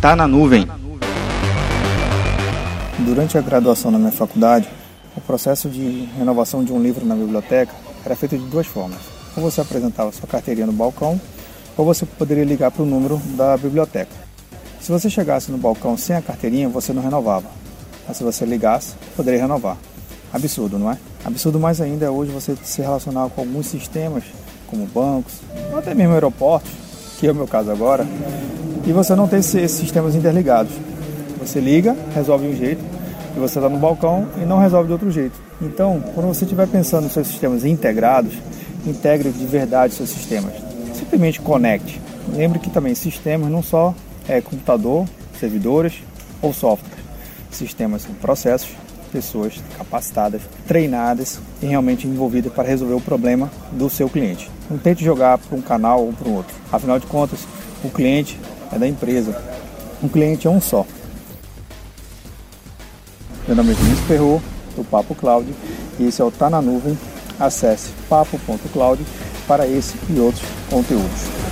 Tá na nuvem. Durante a graduação na minha faculdade, o processo de renovação de um livro na biblioteca era feito de duas formas. Ou você apresentava sua carteirinha no balcão, ou você poderia ligar para o número da biblioteca. Se você chegasse no balcão sem a carteirinha, você não renovava. Mas se você ligasse, poderia renovar. Absurdo, não é? Absurdo mais ainda é hoje você se relacionar com alguns sistemas, como bancos, ou até mesmo aeroportos, que é o meu caso agora, e você não tem esses sistemas interligados. Você liga, resolve um jeito, e você está no balcão e não resolve de outro jeito. Então, quando você estiver pensando nos seus sistemas integrados, integre de verdade seus sistemas. Simplesmente conecte. Lembre que também sistemas não só é computador, servidores ou software. Sistemas são processos, pessoas capacitadas, treinadas e realmente envolvidas para resolver o problema do seu cliente. Não tente jogar para um canal ou para o outro. Afinal de contas, o cliente é da empresa. O cliente é um só. Meu nome é Vinícius Ferro, do Papo Cloud, e esse é o Tá na Nuvem. Acesse papo.cloud para esse e outros conteúdos.